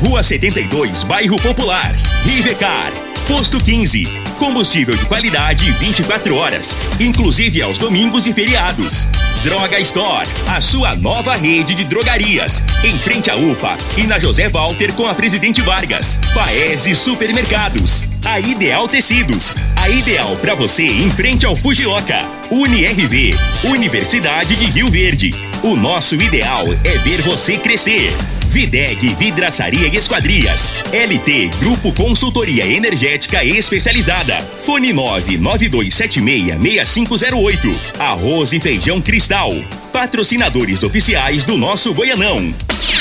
Rua 72, Bairro Popular. Rivecar. Posto 15. Combustível de qualidade 24 horas, inclusive aos domingos e feriados. Droga Store, a sua nova rede de drogarias. Em frente à UPA e na José Walter com a Presidente Vargas. Paese Supermercados. A Ideal Tecidos, a ideal para você em frente ao Fujioka. UniRV, Universidade de Rio Verde. O nosso ideal é ver você crescer. Videg Vidraçaria e Esquadrias. LT Grupo Consultoria Energética Especializada. Fone 992766508. Arroz e Feijão Cristal. Patrocinadores oficiais do nosso Goianão.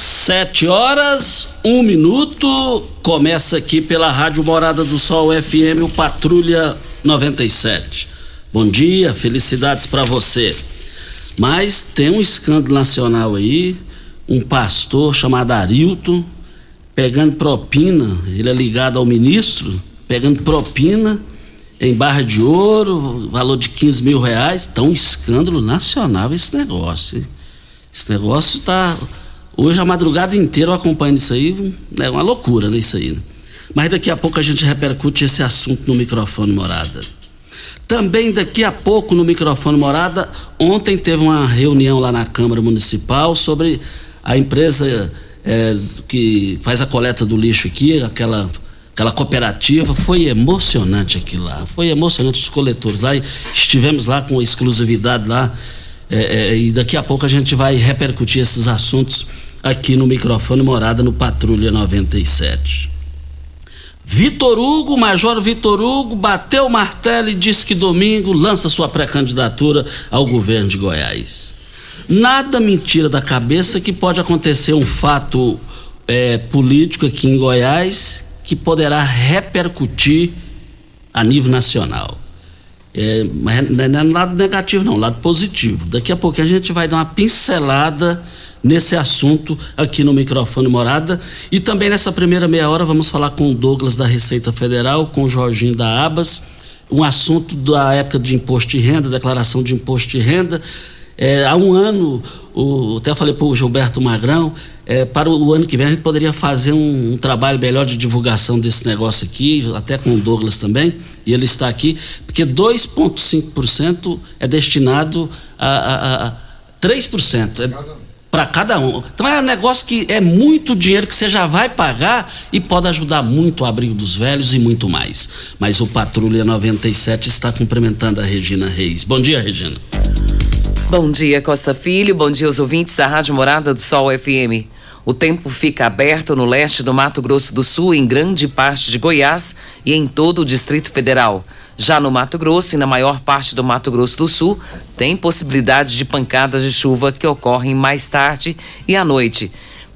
Sete horas, um minuto. Começa aqui pela Rádio Morada do Sol FM, o Patrulha 97. Bom dia, felicidades para você. Mas tem um escândalo nacional aí, um pastor chamado Arilton, pegando propina, ele é ligado ao ministro, pegando propina em barra de ouro, valor de 15 mil reais. Tá um escândalo nacional esse negócio. Hein? Esse negócio tá Hoje a madrugada inteira eu acompanho isso aí, é uma loucura, né, isso aí. Né? Mas daqui a pouco a gente repercute esse assunto no microfone morada. Também daqui a pouco no microfone morada, ontem teve uma reunião lá na Câmara Municipal sobre a empresa é, que faz a coleta do lixo aqui, aquela aquela cooperativa, foi emocionante aquilo lá, foi emocionante os coletores lá, estivemos lá com exclusividade lá, é, é, e daqui a pouco a gente vai repercutir esses assuntos aqui no microfone Morada no Patrulha 97. Vitor Hugo, Major Vitor Hugo, bateu o martelo e disse que domingo lança sua pré-candidatura ao governo de Goiás. Nada mentira da cabeça que pode acontecer um fato é, político aqui em Goiás que poderá repercutir a nível nacional. É, não é lado negativo, não, lado positivo. Daqui a pouco a gente vai dar uma pincelada nesse assunto aqui no microfone Morada. E também nessa primeira meia hora vamos falar com o Douglas da Receita Federal, com o Jorginho da Abas, um assunto da época de imposto de renda, declaração de imposto de renda. É, há um ano, o, até falei para o Gilberto Magrão, é, para o, o, ano que vem a gente poderia fazer um, um, trabalho melhor de divulgação desse negócio aqui, até com o Douglas também, e ele está aqui, porque 2,5% é destinado a, a, a 3%. É, para cada um. Então é um negócio que é muito dinheiro que você já vai pagar e pode ajudar muito o abrigo dos velhos e muito mais. Mas o Patrulha 97 está cumprimentando a Regina Reis. Bom dia, Regina. Bom dia, Costa Filho. Bom dia aos ouvintes da Rádio Morada do Sol FM. O tempo fica aberto no leste do Mato Grosso do Sul, em grande parte de Goiás e em todo o Distrito Federal. Já no Mato Grosso e na maior parte do Mato Grosso do Sul, tem possibilidade de pancadas de chuva que ocorrem mais tarde e à noite.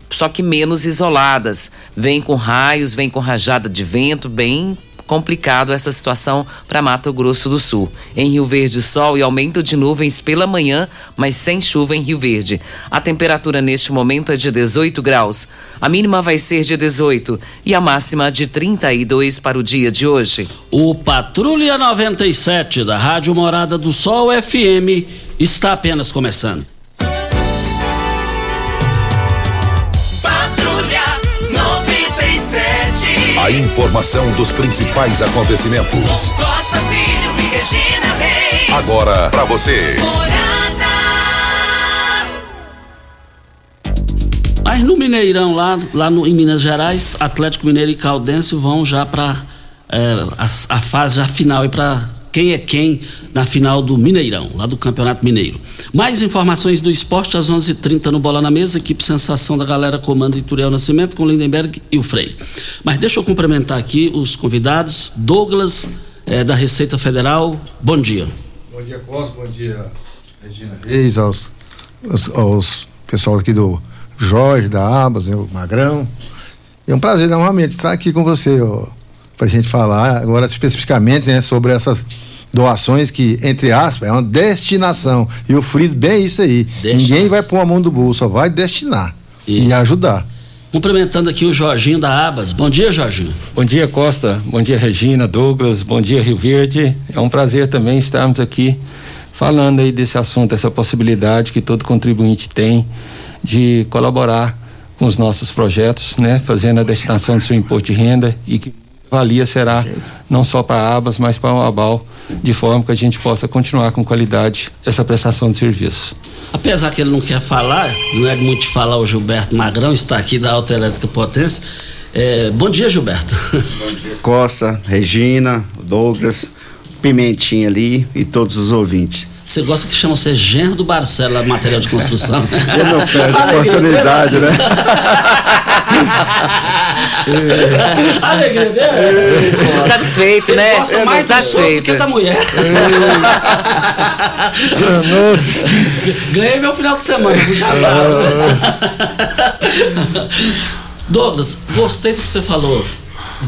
Só que menos isoladas. Vem com raios, vem com rajada de vento, bem complicado essa situação para Mato Grosso do Sul. Em Rio Verde, sol e aumento de nuvens pela manhã, mas sem chuva em Rio Verde. A temperatura neste momento é de 18 graus. A mínima vai ser de 18 e a máxima de 32 para o dia de hoje. O Patrulha 97 da Rádio Morada do Sol FM está apenas começando. A informação dos principais acontecimentos. Costa Filho e Regina Reis. Agora para você. Mas no Mineirão, lá, lá no, em Minas Gerais, Atlético Mineiro e Caldense vão já para é, a, a, fase já final para quem é quem na final do Mineirão, lá do Campeonato Mineiro. Mais informações do esporte às 11:30 h 30 no Bola na Mesa, equipe Sensação da Galera comanda Ituriel Nascimento com Lindenberg e o Frei. Mas deixa eu cumprimentar aqui os convidados. Douglas, é, da Receita Federal, bom dia. Bom dia, Costa, bom dia, Regina Reis, aos, aos, aos pessoal aqui do Jorge, da Abas, né, o Magrão. É um prazer novamente estar aqui com você, para a gente falar agora especificamente né, sobre essas doações que, entre aspas, é uma destinação. E eu friso bem isso aí. Ninguém vai pôr a mão do bolso, só vai destinar isso. e ajudar. Cumprimentando aqui o Jorginho da Abas. Bom dia, Jorginho. Bom dia, Costa. Bom dia, Regina, Douglas. Bom dia, Rio Verde. É um prazer também estarmos aqui falando aí desse assunto, dessa possibilidade que todo contribuinte tem de colaborar com os nossos projetos, né? Fazendo a destinação do seu imposto de renda e que valia será não só para a Abas, mas para o Abal, de forma que a gente possa continuar com qualidade essa prestação de serviço. Apesar que ele não quer falar, não é muito falar o Gilberto Magrão, está aqui da Autoelétrica Potência. É, bom dia, Gilberto. Bom dia, Costa, Regina, Douglas, Pimentinha ali e todos os ouvintes. Você gosta que chama você genro do Barcela material de construção? Eu não perco oportunidade, né? Alegria dele. Satisfeito, né? Gosta mais satisfeito. do que da mulher. Ganhei meu final de semana, já Douglas, gostei do que você falou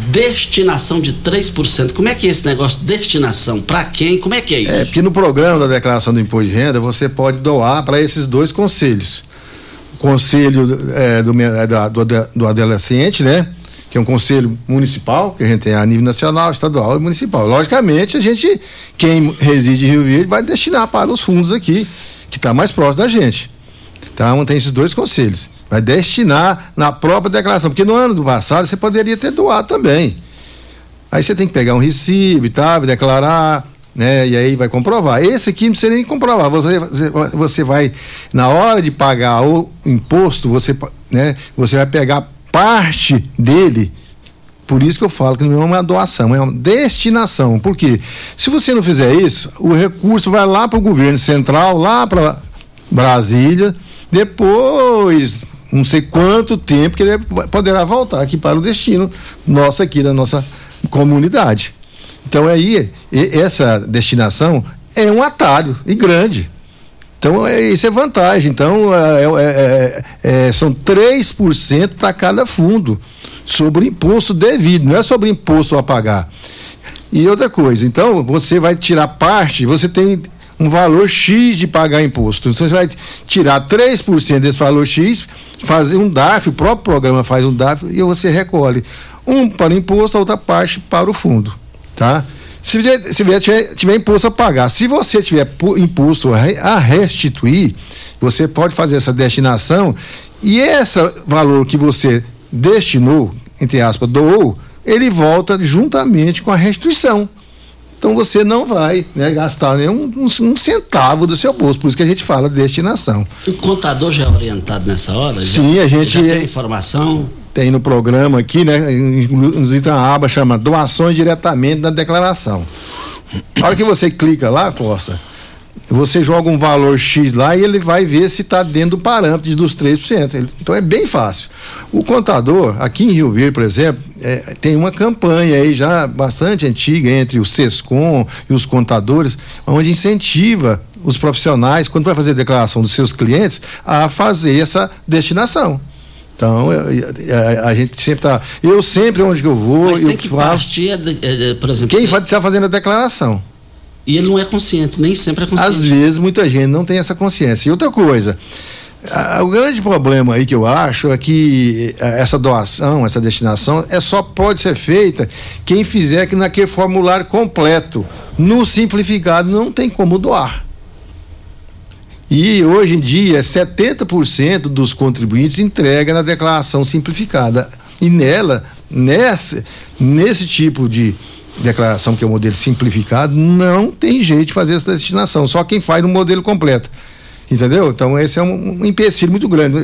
destinação de 3%. Como é que é esse negócio? Destinação? Para quem? Como é que é isso? É, porque no programa da declaração do imposto de renda você pode doar para esses dois conselhos. O conselho é, do, é, do, do adolescente, né? Que é um conselho municipal, que a gente tem a nível nacional, estadual e municipal. Logicamente, a gente, quem reside em Rio Verde, vai destinar para os fundos aqui, que está mais próximo da gente. Então, tem esses dois conselhos. Vai destinar na própria declaração, porque no ano do passado você poderia ter doado também. Aí você tem que pegar um recibo e tal, declarar, né? E aí vai comprovar. Esse aqui não precisa nem comprovar. Você, você vai, na hora de pagar o imposto, você, né, você vai pegar parte dele. Por isso que eu falo que não é uma doação, é uma destinação. Porque se você não fizer isso, o recurso vai lá para o governo central, lá para Brasília, depois não sei quanto tempo que ele poderá voltar aqui para o destino nosso aqui da nossa comunidade. Então aí essa destinação é um atalho e grande. Então é, isso é vantagem. Então é, é, é, é são 3% para cada fundo sobre imposto devido, não é sobre imposto a pagar. E outra coisa, então você vai tirar parte, você tem um valor X de pagar imposto. Então, você vai tirar 3% desse valor X, fazer um DARF, o próprio programa faz um DARF e você recolhe um para o imposto, a outra parte para o fundo, tá? Se tiver, se tiver, tiver imposto a pagar, se você tiver imposto a restituir, você pode fazer essa destinação e esse valor que você destinou, entre aspas, doou, ele volta juntamente com a restituição. Então você não vai né, gastar nenhum um, um, centavo do seu bolso. Por isso que a gente fala de destinação. O contador já é orientado nessa hora? Sim, já, a gente. Já tem informação? Tem no programa aqui, né? Inclusive uma aba chama doações diretamente na declaração. A hora que você clica lá, Costa, você joga um valor X lá e ele vai ver se está dentro do parâmetro dos 3%. Então é bem fácil. O contador, aqui em Rio Verde, por exemplo, é, tem uma campanha aí já bastante antiga entre o SESCOM e os contadores, onde incentiva os profissionais, quando vai fazer a declaração dos seus clientes, a fazer essa destinação. Então, a, a, gente sempre está. Eu sempre, onde eu vou. Mas tem que faço, partir, por exemplo. Quem está fazendo a declaração? E ele não é consciente, nem sempre é consciente. Às vezes, muita gente não tem essa consciência. E outra coisa, o grande problema aí que eu acho é que eh, essa doação, essa destinação, é só pode ser feita quem fizer que naquele formulário completo. No simplificado não tem como doar. E hoje em dia, 70% dos contribuintes entrega na declaração simplificada. E nela, nessa, nesse tipo de, declaração, que é o modelo simplificado, não tem jeito de fazer essa destinação, só quem faz no modelo completo. Entendeu? Então esse é um, um empecilho muito grande.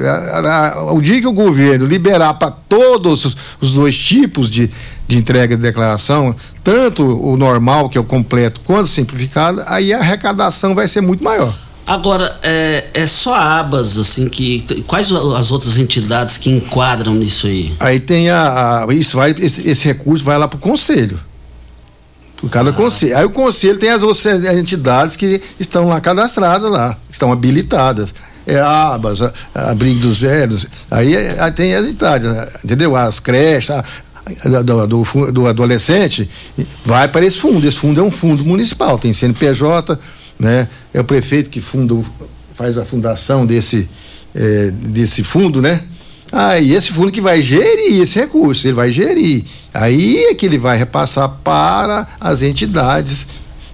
O dia que o governo liberar para todos os, os, dois tipos de, de entrega de declaração, tanto o normal, que é o completo, quanto o simplificado, aí a arrecadação vai ser muito maior. Agora, é, é só a abas, assim, que. Quais as outras entidades que enquadram nisso aí? Aí tem a. a isso vai, esse, esse, recurso vai lá para o conselho. Por cada ah. conselho. Aí o conselho tem as outras entidades que estão lá cadastradas lá, estão habilitadas. É a abas, a, a Briga dos Velhos, aí, aí tem as entidades, entendeu? As creches, a, do, do, do, adolescente, vai para esse fundo. Esse fundo é um fundo municipal, tem CNPJ, né? É o prefeito que funda, faz a fundação desse, é, desse fundo, né? Aí ah, esse fundo que vai gerir esse recurso, ele vai gerir. Aí é que ele vai repassar para as entidades.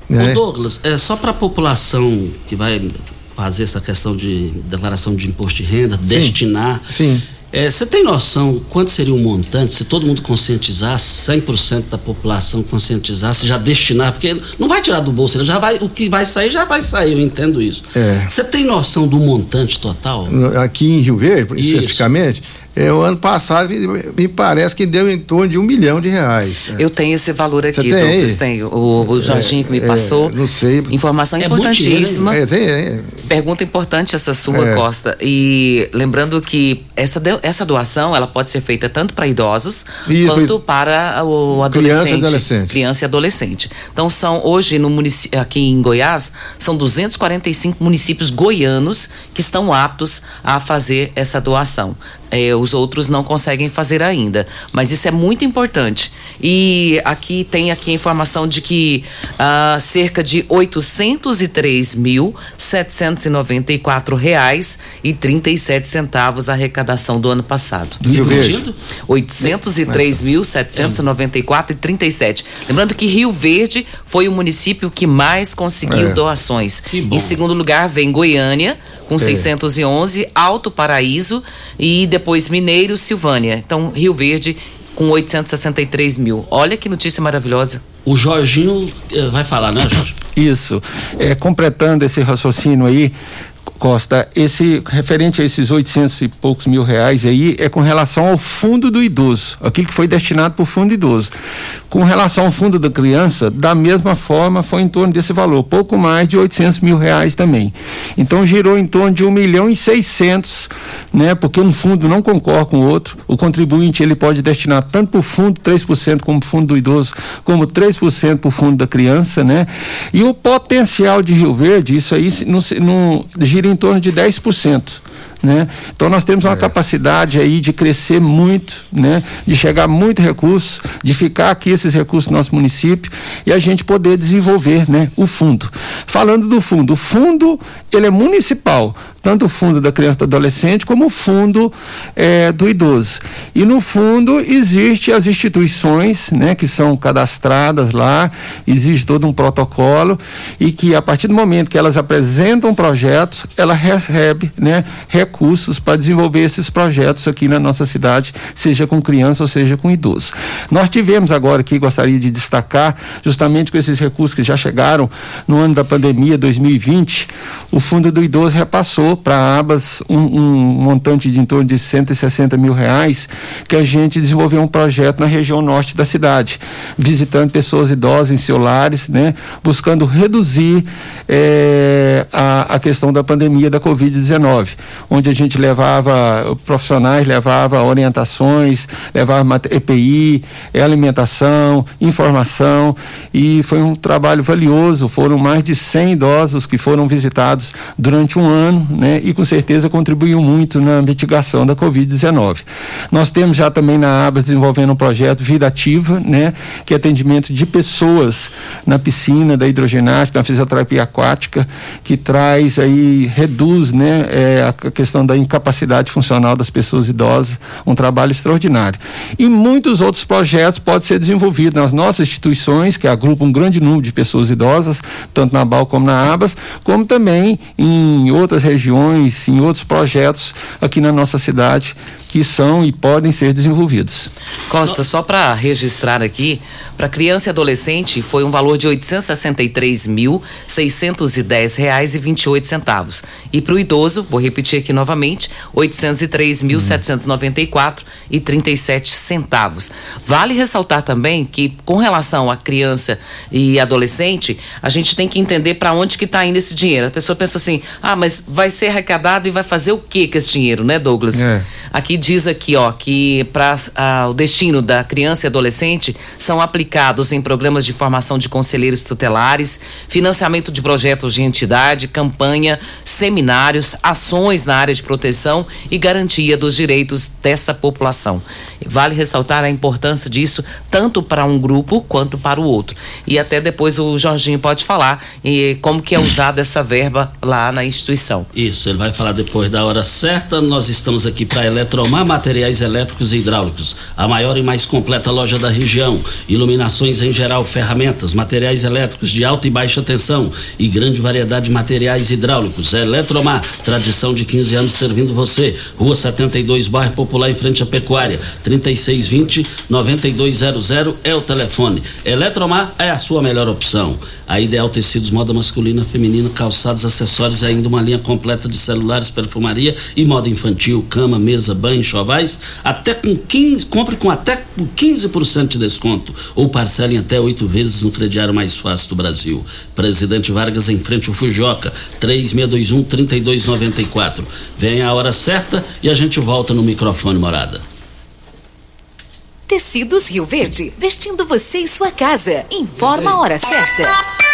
Né? Ô Douglas, é só para a população que vai fazer essa questão de declaração de imposto de renda, sim, destinar. Sim. É, você tem noção quanto seria o montante se todo mundo conscientizasse, 100% da população conscientizasse, já destinar, porque não vai tirar do bolso, já vai, o que vai sair já vai sair, eu entendo isso. É. Você tem noção do montante total? Aqui em Rio Verde, isso. É, o ano passado me parece que deu em torno de um milhão de reais. Eu tenho esse valor aqui, Você tem Douglas, tenho. O, o Jorginho é, que me é, passou. não sei. Informação é importantíssima. É, tem, é. Pergunta importante essa sua, Costa. E lembrando que essa, essa doação ela pode ser feita tanto para idosos Isso, quanto para o adolescente. Criança e adolescente. Criança e adolescente. Então são hoje no município, aqui em Goiás, são 245 municípios goianos que estão aptos a fazer essa doação. É, os outros não conseguem fazer ainda. Mas isso é muito importante. E aqui tem aqui a informação de que uh, cerca de 803.794 reais e 37 centavos a arrecadação do ano passado. Do Rio Verde. 803.794 e 37. Lembrando que Rio Verde foi o município que mais conseguiu é. doações. Em segundo lugar vem Goiânia com é. 611, Alto Paraíso e depois Mineiro, Silvânia. Então, Rio Verde com 863 mil. Olha que notícia maravilhosa. O Jorginho eh, vai falar, né, Jorge? Isso. É, completando esse raciocínio aí, Costa, esse referente a esses 800 e poucos mil reais aí é com relação ao fundo do idoso, aquilo que foi destinado para o fundo idoso. Com relação ao fundo da criança, da mesma forma foi em torno desse valor, pouco mais de 800 mil reais também. Então girou em torno de 1 milhão e 600, né? Porque um fundo não concorre com o outro. O contribuinte ele pode destinar tanto para o fundo 3% como fundo do idoso, como 3% para o fundo da criança, né? E o potencial de Rio Verde, isso aí não, não gira em torno de 10%. Né? Então nós temos uma é. capacidade aí de crescer muito, né? de chegar muito recursos, de ficar aqui esses recursos no nosso município e a gente poder desenvolver né? o fundo. Falando do fundo, o fundo ele é municipal, tanto o fundo da criança e do adolescente como o fundo é, do idoso. E no fundo existe as instituições né, que são cadastradas lá, existe todo um protocolo e que a partir do momento que elas apresentam projetos, ela recebe né, recursos para desenvolver esses projetos aqui na nossa cidade, seja com criança ou seja com idoso. Nós tivemos agora aqui, gostaria de destacar, justamente com esses recursos que já chegaram no ano da pandemia 2020, o Fundo do Idoso repassou para abas um, um, montante de em torno de 160 mil reais, que a gente desenvolveu um projeto na região norte da cidade, visitando pessoas idosas em seus lares, né, buscando reduzir eh, a, a questão da pandemia da Covid-19, onde a gente levava profissionais, levava orientações, levava EPI, alimentação, informação, e foi um trabalho valioso. Foram mais de 100 idosos que foram visitados durante um ano, né? Né, e com certeza contribuiu muito na mitigação da Covid-19. Nós temos já também na ABAS desenvolvendo um projeto Vida Ativa, né, que é atendimento de pessoas na piscina, da hidroginástica, na fisioterapia aquática, que traz aí, reduz né, é, a questão da incapacidade funcional das pessoas idosas, um trabalho extraordinário. E muitos outros projetos podem ser desenvolvidos nas nossas instituições, que agrupam um grande número de pessoas idosas, tanto na BAL como na ABAS, como também em outras regiões em outros projetos aqui na nossa cidade que são e podem ser desenvolvidos. Costa, só para registrar aqui, para criança e adolescente foi um valor de 863.610 reais e 28 centavos. E para o idoso, vou repetir aqui novamente, R$ 803.794 e 37 centavos. Vale ressaltar também que com relação a criança e adolescente, a gente tem que entender para onde que está indo esse dinheiro. A pessoa pensa assim: "Ah, mas vai ser arrecadado e vai fazer o que com esse dinheiro, né, Douglas?" É. Aqui diz aqui, ó, que para o destino da criança e adolescente são aplicados em programas de formação de conselheiros tutelares, financiamento de projetos de entidade, campanha, seminários, ações na área de proteção e garantia dos direitos dessa população. Vale ressaltar a importância disso tanto para um grupo quanto para o outro. E até depois o Jorginho pode falar e como que é usada essa verba lá na instituição. Isso, ele vai falar depois da hora certa. Nós estamos aqui para Eletromar Materiais Elétricos e Hidráulicos, a maior e mais completa loja da região. Iluminações em geral, ferramentas, materiais elétricos de alta e baixa tensão e grande variedade de materiais hidráulicos. Eletromar, tradição de 15 anos servindo você. Rua 72, bairro Popular, em frente à Pecuária. 3620-9200 é o telefone. Eletromar é a sua melhor opção. A Ideal Tecidos, moda masculina, feminina, calçados, acessórios ainda uma linha completa de celulares, perfumaria e moda infantil, cama, mesa, banho, chovais, até com 15, compre com até com 15% de desconto ou parcelem até oito vezes no crediário mais fácil do Brasil. Presidente Vargas em frente ao Fujoca, 3621-3294. Venha a hora certa e a gente volta no microfone morada. Tecidos Rio Verde, vestindo você e sua casa. Informa a hora certa.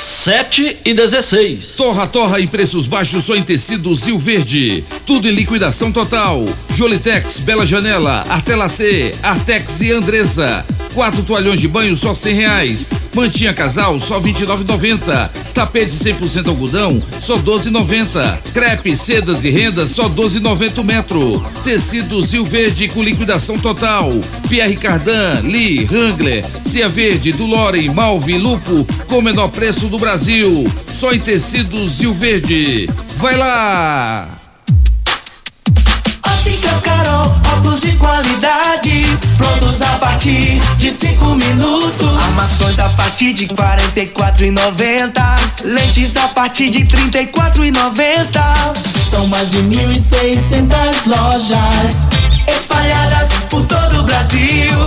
7 e 16. Torra, torra e preços baixos só em tecidos Rio Verde. Tudo em liquidação total. Jolitex, Bela Janela, Artelacê, Artex e Andresa. Quatro toalhões de banho só cem reais. Mantinha casal só vinte e Tapete 100% algodão só doze Crepe, sedas e rendas só doze o metro. Tecidos Rio Verde com liquidação total. Pierre Cardan, Lee, Wrangler, Cia Verde, Dulore, Malve, Lupo com o menor preço do Brasil. Só em tecidos Rio Verde. Vai lá! Óticas Carol, óculos de qualidade, prontos a partir de cinco minutos. Armações a partir de quarenta e quatro e lentes a partir de trinta e quatro e. São mais de mil e lojas espalhadas por todo o Brasil.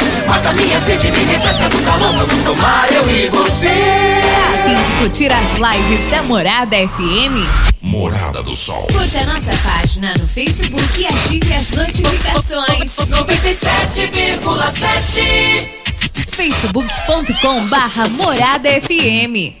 Mata minha sede, me refresca do calor. Vamos tomar eu e você. A fim de curtir as lives da Morada FM? Morada do Sol. Curta nossa página no Facebook e ative as notificações. 97,7 facebook.com barra Morada FM.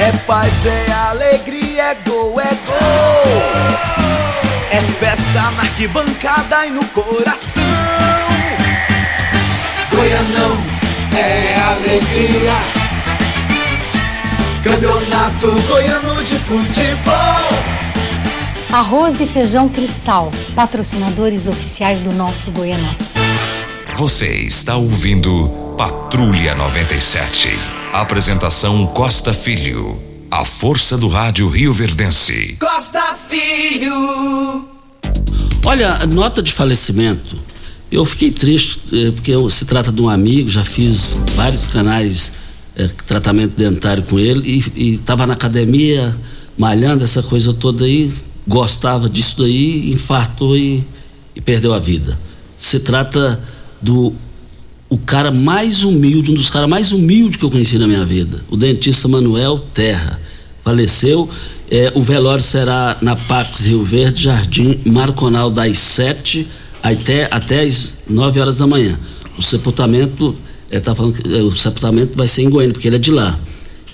É paz, é alegria, é gol, é gol. É festa na arquibancada e no coração. Goianão é alegria. Campeonato Goiano de Futebol. Arroz e feijão cristal, patrocinadores oficiais do nosso Goianão. Você está ouvindo Patrulha 97. Apresentação Costa Filho. A força do rádio Rio Verdense. Costa Filho. Olha, nota de falecimento. Eu fiquei triste eh, porque se trata de um amigo, já fiz vários canais eh, tratamento dentário com ele e estava na academia malhando essa coisa toda aí, gostava disso daí, infartou e, e perdeu a vida. Se trata do o cara mais humilde, um dos caras mais humildes que eu conheci na minha vida, o dentista Manuel Terra. Faleceu. É, o velório será na Pax Rio Verde, Jardim Marconal, das 7 até, até as 9 horas da manhã. O sepultamento, é, tá falando que, é, o sepultamento vai ser em Goiânia, porque ele é de lá.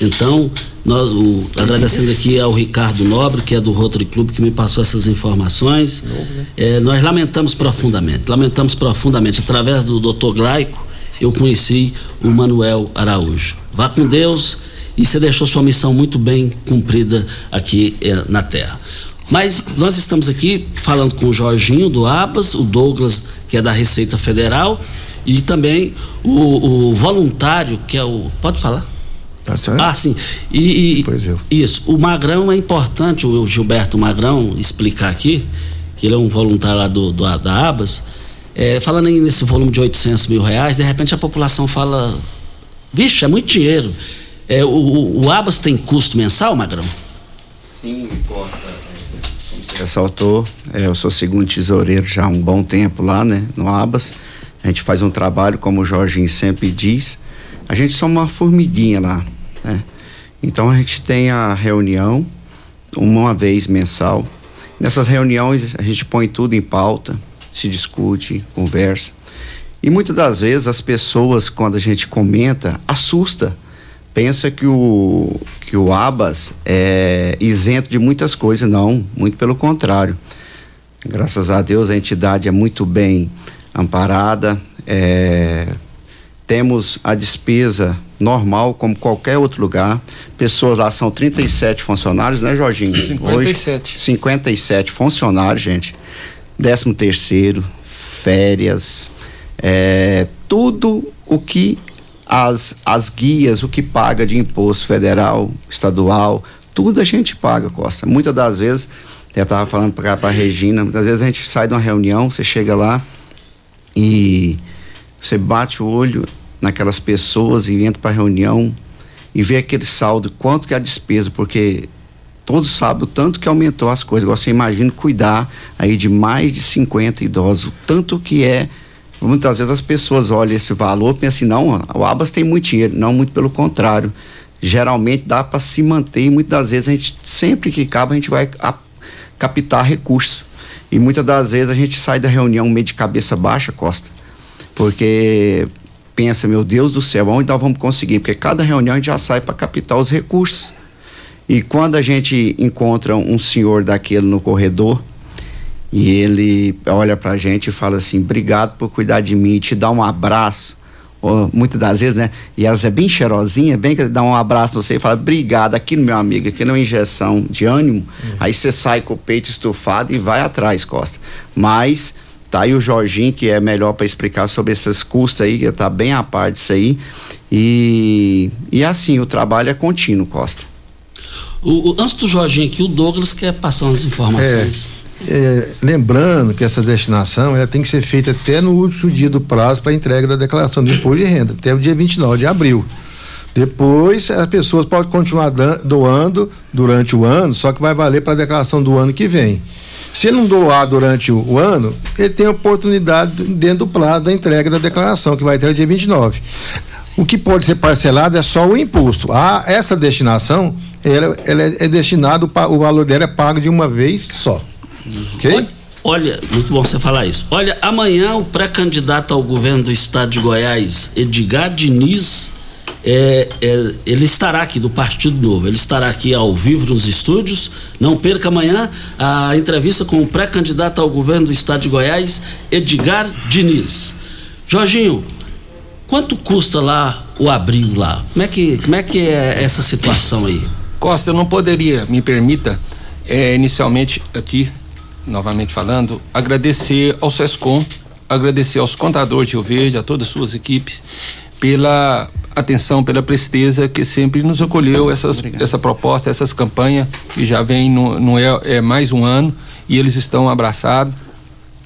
Então, nós, o- agradecendo aqui ao Ricardo Nobre, que é do Rotary Club, que me passou essas informações. É, nós lamentamos profundamente, lamentamos profundamente. Através do Dr. Glaico, eu conheci o Manuel Araújo. Vá com Deus e você deixou sua missão muito bem cumprida aqui eh, na Terra. Mas nós estamos aqui falando com o Jorginho do Abas, o Douglas, que é da Receita Federal, e também o, o voluntário, que é o. Pode falar? Ah, sim. E, e- Isso. O Magrão é importante, o Gilberto Magrão, explicar aqui, que ele é um voluntário lá do, do- da Abas. É, falando aí nesse volume de 800 mil reais, de repente a população fala: bicho, é muito dinheiro. É, o, o, o Abas tem custo mensal, Magrão? Sim, Costa. Como você ressaltou, é, eu sou segundo tesoureiro já há um bom tempo lá, né, no Abas. A gente faz um trabalho, como o Jorginho sempre diz, a gente só uma formiguinha lá, né? Então a gente tem a reunião uma vez mensal. Nessas reuniões a gente põe tudo em pauta, se discute, conversa. E muitas das vezes as pessoas, quando a gente comenta, assusta. Pensa que o, que o Abas é isento de muitas coisas. Não, muito pelo contrário. Graças a Deus a entidade é muito bem amparada. é, temos a despesa normal, como qualquer outro lugar. Pessoas lá são 37 funcionários, né, Jorginho? 57. Hoje, 57 funcionários, gente. 13 terceiro, férias, é, tudo o que as, as guias, o que paga de imposto federal, estadual, tudo a gente paga, Costa. Muitas das vezes, eu estava falando para a Regina, muitas vezes a gente sai de uma reunião, você chega lá e você bate o olho naquelas pessoas e entra para a reunião e vê aquele saldo, quanto que é a despesa, porque todos sabem o tanto que aumentou as coisas. Agora você imagina cuidar aí de mais de 50 idosos, o tanto que é. Muitas vezes as pessoas olham esse valor e pensam assim, não, o Abas tem muito dinheiro. Não, muito pelo contrário. Geralmente dá para se manter e muitas das vezes a gente, sempre que cabe, a gente vai a- captar recursos. E muitas das vezes a gente sai da reunião meio de cabeça baixa, Costa, porque pensa, meu Deus do céu, onde nós vamos conseguir? Porque cada reunião a gente já sai para captar os recursos. E quando a gente encontra um senhor daquele no corredor e ele olha pra gente e fala assim: obrigado por cuidar de mim, te dá um abraço. Ou, muitas das vezes, né? E elas é bem cheirosinha, bem que ele dá um abraço no você e fala: obrigado, aqui no meu amigo, aqui não é uma injeção de ânimo. Aí você sai com o peito estufado e vai atrás, Costa. Mas tá aí o Jorginho, que é melhor para explicar sobre esses custos aí, que tá bem a par disso aí. E, e assim, o trabalho é contínuo, Costa. O, o- antes do Jorginho aqui, o Douglas quer passar umas informações. É, lembrando que essa destinação ela tem que ser feita até no último dia do prazo para entrega da declaração do imposto de renda, até o dia 29 de abril. Depois as pessoas podem continuar doando durante o ano, só que vai valer para a declaração do ano que vem. Se ele não doar durante o, o, ano, ele tem a oportunidade dentro do prazo da entrega da declaração, que vai ter o dia 29. O que pode ser parcelado é só o imposto. A, essa destinação, ela, ela é, é destinado, o valor dela é pago de uma vez só. Ok? Olha, olha, muito bom você falar isso. Olha, amanhã o pré-candidato ao governo do estado de Goiás, Edgar Diniz, é, é, ele estará aqui do Partido Novo, ele estará aqui ao vivo nos estúdios. Não perca amanhã a entrevista com o pré-candidato ao governo do estado de Goiás, Edgar Diniz. Jorginho, quanto custa lá o abrigo lá? Como é que, como é, que é essa situação aí? Costa, eu não poderia, me permita, é, inicialmente aqui, novamente falando, agradecer ao SESCOM, agradecer aos contadores de Rio Verde, a todas as suas equipes, pela atenção, pela presteza que sempre nos acolheu essas, essa proposta, essas campanhas, que já vem, não, é, é mais um ano, e eles estão abraçados.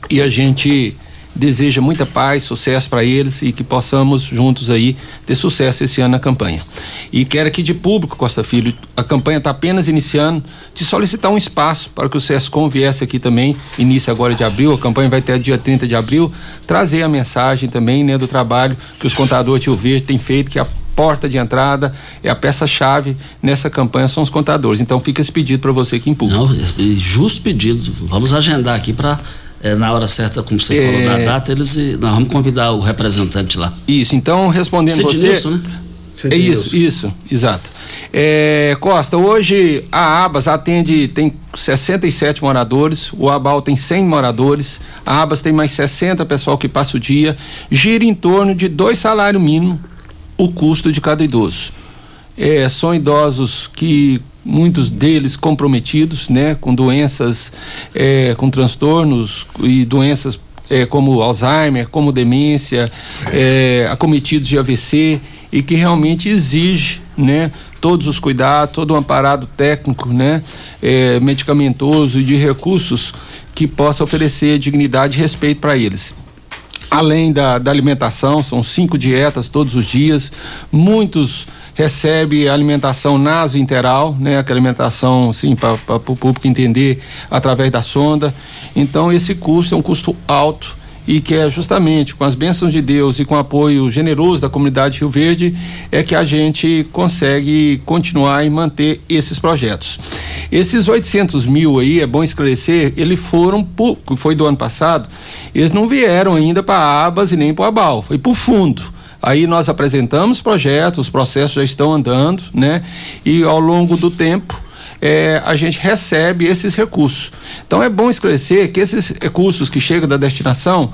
E a gente deseja muita paz, sucesso para eles e que possamos juntos aí ter sucesso esse ano na campanha. E quero aqui de público, Costa Filho, a campanha está apenas iniciando, te solicitar um espaço para que o SESCOM viesse aqui também, início agora de abril, a campanha vai até dia 30 de abril, trazer a mensagem também, né, do trabalho que os contadores Tio Verde têm feito, que a porta de entrada, é a peça-chave nessa campanha são os contadores. Então fica esse pedido para você em público. Não, é justo pedido. Vamos agendar aqui para é, na hora certa, como você é... falou da data, eles nós vamos convidar o representante lá. Isso, então respondendo Cidnilson, você. né? É isso, isso, exato. É, Costa, hoje a Abas atende, tem 67 moradores, o Abal tem 100 moradores, a Abas tem mais 60 pessoal que passa o dia, gira em torno de dois salários mínimos o custo de cada idoso. É, são idosos que muitos deles comprometidos, né, com doenças, é, com transtornos e doenças é, como Alzheimer, como demência, é, acometidos de AVC e que realmente exige, né, todos os cuidados, todo um aparato técnico, né, é, medicamentoso e de recursos que possa oferecer dignidade e respeito para eles. Além da, da, alimentação, são cinco dietas todos os dias, muitos recebem alimentação nasointeral, né, aquela alimentação assim para o público entender através da sonda. Então esse custo é um custo alto e que é justamente com as bênçãos de Deus e com o apoio generoso da comunidade Rio Verde é que a gente consegue continuar e manter esses projetos. Esses 800 mil aí, é bom esclarecer, eles foram, que foi do ano passado, eles não vieram ainda para a Abas e nem para o Abal, foi para o fundo. Aí nós apresentamos projetos, os processos já estão andando, né? E ao longo do tempo, é, a gente recebe esses recursos. Então é bom esclarecer que esses recursos que chegam da destinação,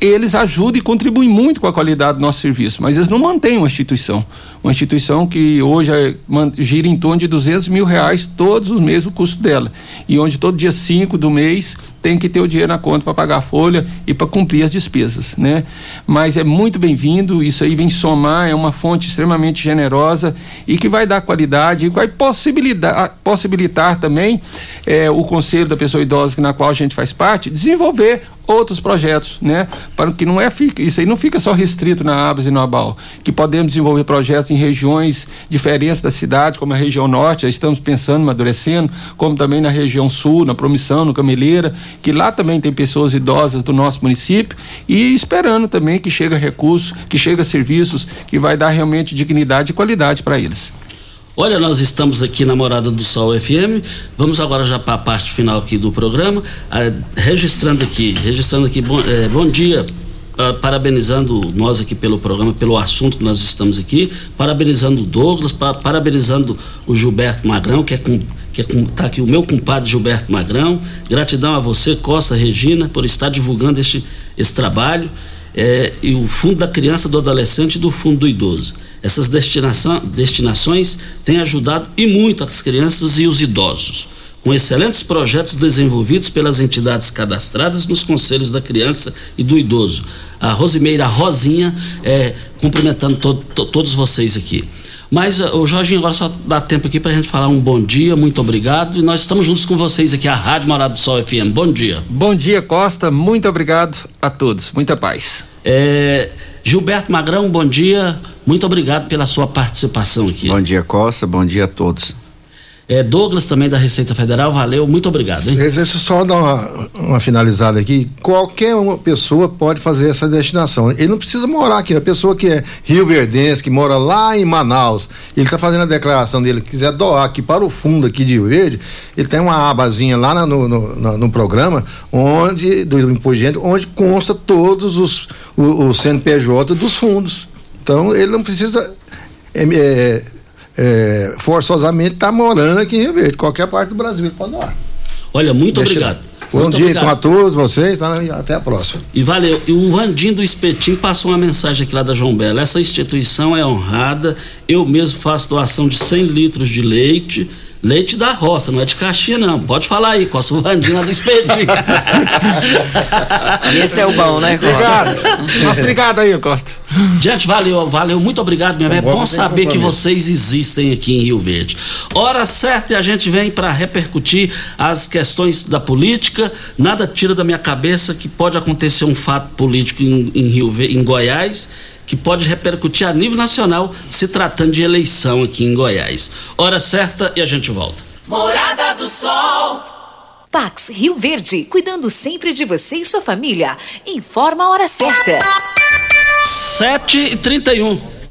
eles ajudam e contribuem muito com a qualidade do nosso serviço, mas eles não mantêm uma instituição. Uma instituição que hoje é, gira em torno de 200 mil reais todos os meses o custo dela. E onde todo dia 5 do mês tem que ter o dinheiro na conta para pagar a folha e para cumprir as despesas, né? Mas é muito bem-vindo, isso aí vem somar, é uma fonte extremamente generosa e que vai dar qualidade e vai possibilitar, possibilitar também é, o Conselho da Pessoa Idosa, na qual a gente faz parte, desenvolver outros projetos, né? Para que não é isso aí não fica só restrito na Abas e no Abal, que podemos desenvolver projetos em regiões diferentes da cidade, como a região norte, já estamos pensando, amadurecendo, como também na região sul, na Promissão, no Cameleira, que lá também tem pessoas idosas do nosso município e esperando também que chegue recursos, que chegue serviços que vai dar realmente dignidade e qualidade para eles. Olha, nós estamos aqui na Morada do Sol FM. Vamos agora já para a parte final aqui do programa, ah, registrando aqui, registrando aqui. Bom, eh, bom dia, parabenizando nós aqui pelo programa, pelo assunto que nós estamos aqui, parabenizando o Douglas, parabenizando o Gilberto Magrão, que é com que está aqui o meu compadre Gilberto Magrão. Gratidão a você, Costa Regina, por estar divulgando este, esse trabalho. É, e o Fundo da Criança, do Adolescente e do Fundo do Idoso. Essas destinação, destinações têm ajudado e muito as crianças e os idosos, com excelentes projetos desenvolvidos pelas entidades cadastradas nos conselhos da criança e do idoso. A Rosimeira Rosinha, é, cumprimentando to, to, todos vocês aqui. Mas o Jorginho, agora só dá tempo aqui para a gente falar um bom dia, muito obrigado. E nós estamos juntos com vocês aqui, a Rádio Morado do Sol FM. Bom dia. Bom dia, Costa. Muito obrigado a todos. Muita paz. É, Gilberto Magrão, bom dia. Muito obrigado pela sua participação aqui. Bom dia, Costa. Bom dia a todos. É, Douglas também da Receita Federal, valeu, muito obrigado. Hein? Deixa eu só dar uma, uma, finalizada aqui. Qualquer uma pessoa pode fazer essa destinação. Ele não precisa morar aqui. A pessoa que é Rio Verdense, que mora lá em Manaus, ele está fazendo a declaração dele, quiser doar aqui para o fundo aqui de Rio Verde, ele tem uma abazinha lá no, no, no, no programa, onde, do imposto de onde consta todos os o, o CNPJ dos fundos. Então ele não precisa. É, é, é, forçosamente está morando aqui em Rio Verde, qualquer parte do Brasil ele pode doar. Olha, muito Deixa obrigado. Bom muito dia obrigado. então a todos vocês, tá? até a próxima. E valeu. E o Vandim do Espetim passou uma mensagem aqui lá da João Bela. Essa instituição é honrada. Eu mesmo faço doação de 100 litros de leite Leite da roça, não é de caixinha, não. Pode falar aí, Costa Vandinha do Espetinho. Esse é o bom, né, Costa? Obrigado. obrigado aí, Costa. Gente, valeu, valeu. Muito obrigado, minha É bom saber que vocês existem aqui em Rio Verde. Hora certa e a gente vem para repercutir as questões da política. Nada tira da minha cabeça que pode acontecer um fato político em, em Rio Verde, em Goiás que pode repercutir a nível nacional se tratando de eleição aqui em Goiás. Hora certa e a gente volta. Morada do Sol. Pax Rio Verde, cuidando sempre de você e sua família. Informa a hora certa. 7 e 31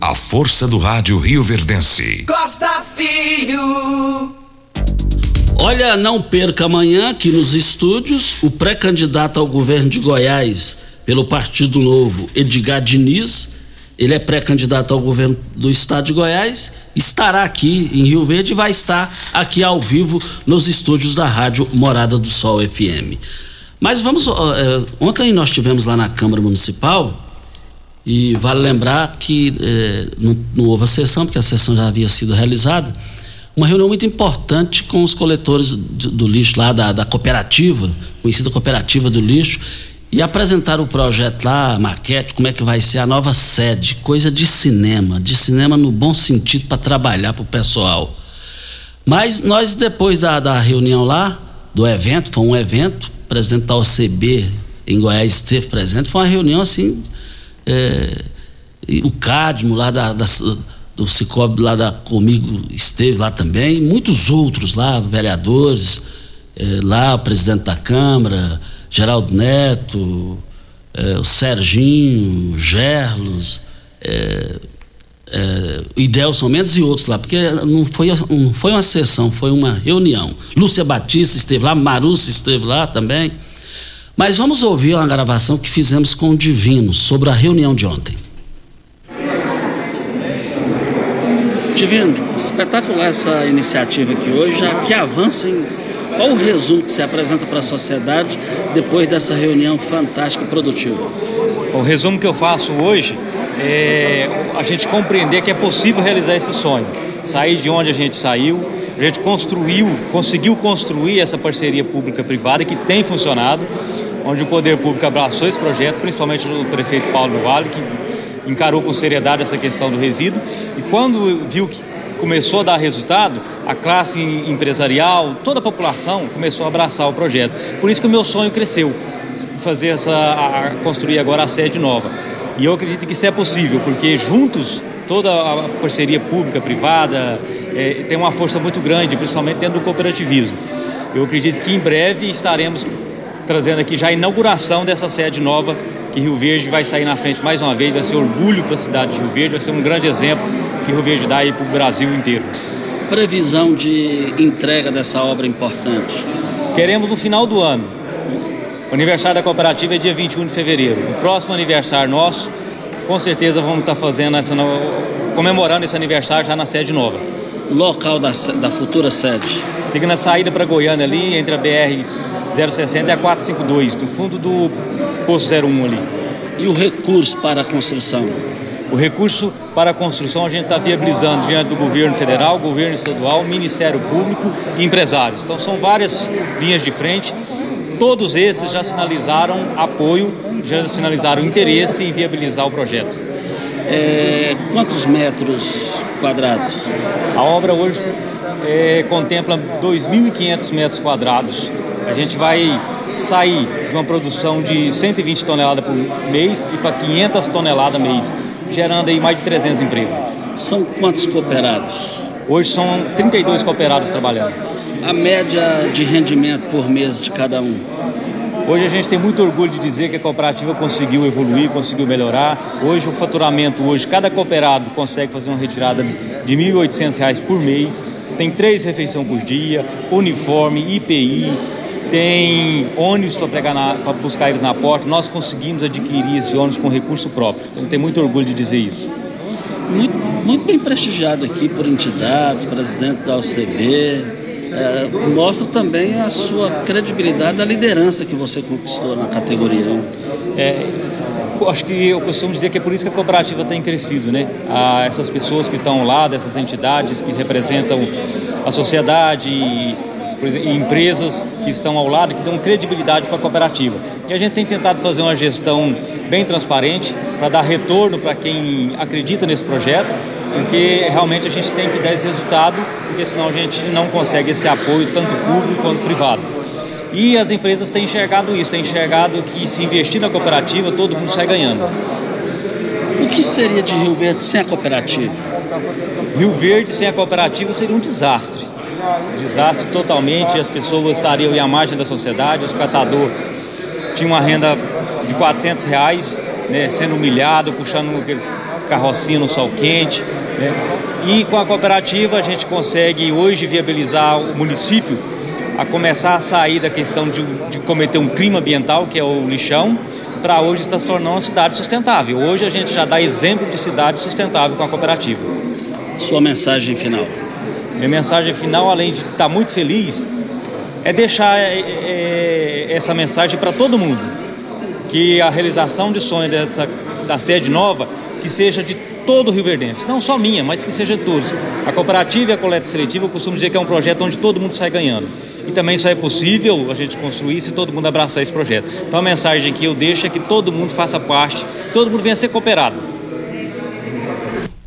A força do rádio Rio Verdense. Costa Filho. Olha, não perca amanhã aqui nos estúdios o pré-candidato ao governo de Goiás pelo Partido Novo, Edgar Diniz. Ele é pré-candidato ao governo do estado de Goiás, estará aqui em Rio Verde e vai estar aqui ao vivo nos estúdios da Rádio Morada do Sol FM. Mas vamos. Uh, ontem nós tivemos lá na Câmara Municipal e vale lembrar que eh, não, não, houve a sessão, porque a sessão já havia sido realizada, uma reunião muito importante com os coletores do, do lixo lá da, da, cooperativa, conhecida cooperativa do lixo, e apresentaram o projeto lá, a maquete, como é que vai ser a nova sede, coisa de cinema, de cinema no bom sentido para trabalhar para o pessoal. Mas nós, depois da, da reunião lá, do evento, foi um evento, o presidente da OCB em Goiás esteve presente, foi uma reunião assim. É, o Cadmo lá da, da, do Cicobi lá da, comigo esteve lá também, muitos outros lá, vereadores, é, lá o presidente da Câmara, Geraldo Neto, é, o Serginho, o Gerlos, é, é, Idelson Mendes e outros lá, porque não foi, não foi uma sessão, foi uma reunião. Lúcia Batista esteve lá, Marussa esteve lá também. Mas vamos ouvir uma gravação que fizemos com o Divino sobre a reunião de ontem. Divino, espetacular essa iniciativa aqui hoje, já que avanço em qual o resumo que você apresenta para a sociedade depois dessa reunião fantástica e produtiva? O resumo que eu faço hoje é a gente compreender que é possível realizar esse sonho. Sair de onde a gente saiu, a gente construiu, conseguiu construir essa parceria pública-privada que tem funcionado, onde o poder público abraçou esse projeto, principalmente o prefeito Paulo Vale, que encarou com seriedade essa questão do resíduo e quando viu que começou a dar resultado, a classe empresarial, toda a população começou a abraçar o projeto. Por isso que o meu sonho cresceu, fazer essa, a, construir agora a sede nova. E eu acredito que isso é possível, porque juntos, toda a parceria pública, privada, é, tem uma força muito grande, principalmente dentro do cooperativismo. Eu acredito que em breve estaremos trazendo aqui já a inauguração dessa sede nova, que Rio Verde vai sair na frente mais uma vez, vai ser orgulho para a cidade de Rio Verde, vai ser um grande exemplo que Rio Verde dá aí para o Brasil inteiro. Previsão de entrega dessa obra importante? Queremos no final do ano, o aniversário da cooperativa é dia 21 de fevereiro. O próximo aniversário nosso, com certeza vamos estar fazendo essa comemorando esse aniversário já na sede nova. Local da, da futura sede? Fica na saída para Goiânia ali, entre a BR 060 e a 452, do fundo do posto 01 ali. E o recurso para a construção? O recurso para a construção a gente está viabilizando diante do governo federal, governo estadual, Ministério Público e empresários. Então são várias linhas de frente todos esses já sinalizaram apoio, já sinalizaram interesse em viabilizar o projeto. É, quantos metros quadrados? A obra hoje é, contempla 2.500 metros quadrados. A gente vai sair de uma produção de 120 toneladas por mês e para 500 toneladas mês, gerando aí mais de 300 empregos. São quantos cooperados? Hoje são 32 cooperados trabalhando a média de rendimento por mês de cada um? Hoje a gente tem muito orgulho de dizer que a cooperativa conseguiu evoluir, conseguiu melhorar. Hoje o faturamento, hoje cada cooperado consegue fazer uma retirada de R$ 1.800 por mês. Tem três refeições por dia, uniforme, IPI, tem ônibus para buscar eles na porta. Nós conseguimos adquirir esse ônibus com recurso próprio. Então tem muito orgulho de dizer isso. Muito, muito bem prestigiado aqui por entidades, presidente da OCB, é, mostra também a sua credibilidade, a liderança que você conquistou na categoria. Né? É, acho que eu costumo dizer que é por isso que a cooperativa tem crescido, né? Essas pessoas que estão lá, dessas entidades que representam a sociedade exemplo, empresas que estão ao lado, que dão credibilidade para a cooperativa. E a gente tem tentado fazer uma gestão bem transparente para dar retorno para quem acredita nesse projeto porque realmente a gente tem que dar esse resultado, porque senão a gente não consegue esse apoio, tanto público quanto privado. E as empresas têm enxergado isso, têm enxergado que se investir na cooperativa, todo mundo sai ganhando. O que seria de Rio Verde sem a cooperativa? Rio Verde sem a cooperativa seria um desastre. Desastre totalmente, as pessoas estariam à margem da sociedade, os catadores tinham uma renda de 400 reais, né, sendo humilhado, puxando aqueles carrocinha no sol quente. Né? E com a cooperativa a gente consegue hoje viabilizar o município a começar a sair da questão de, de cometer um crime ambiental, que é o lixão, para hoje estar se tornando uma cidade sustentável. Hoje a gente já dá exemplo de cidade sustentável com a cooperativa. Sua mensagem final? Minha mensagem final, além de estar muito feliz, é deixar é, é, essa mensagem para todo mundo, que a realização de sonho dessa, da sede nova que seja de todo o Rio Verdense, não só minha, mas que seja de todos. A cooperativa e a coleta seletiva, eu costumo dizer que é um projeto onde todo mundo sai ganhando. E também só é possível a gente construir se todo mundo abraçar esse projeto. Então a mensagem que eu deixo é que todo mundo faça parte, todo mundo venha ser cooperado.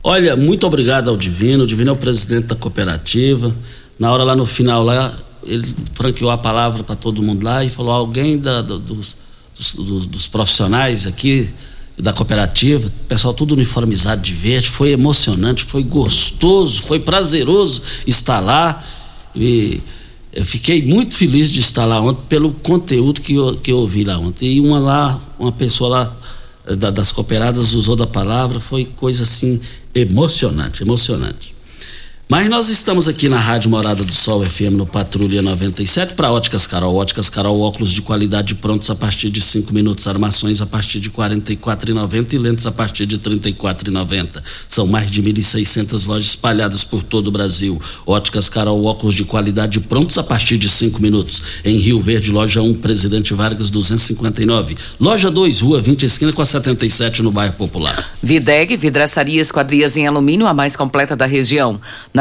Olha, muito obrigado ao Divino. O Divino é o presidente da cooperativa. Na hora lá no final lá, ele franqueou a palavra para todo mundo lá e falou: alguém da, do, dos, dos, dos, profissionais aqui da cooperativa, pessoal tudo uniformizado de verde, foi emocionante, foi gostoso, foi prazeroso estar lá. E eu fiquei muito feliz de estar lá ontem pelo conteúdo que eu, que eu ouvi lá ontem. E uma lá, uma pessoa lá eh, da, das cooperadas usou da palavra, foi coisa assim emocionante, emocionante. Mas nós estamos aqui na Rádio Morada do Sol FM no Patrulha 97 para Óticas Carol. Óticas Carol, óculos de qualidade prontos a partir de 5 minutos, armações a partir de R$ 44,90 e lentes a partir de R$ 34,90. São mais de 1.600 lojas espalhadas por todo o Brasil. Óticas Carol, óculos de qualidade prontos a partir de 5 minutos. Em Rio Verde, loja 1, Presidente Vargas 259. Loja 2, Rua 20, esquina com a 77 no bairro Popular. Videg, vidraçaria esquadrias em alumínio, a mais completa da região. Na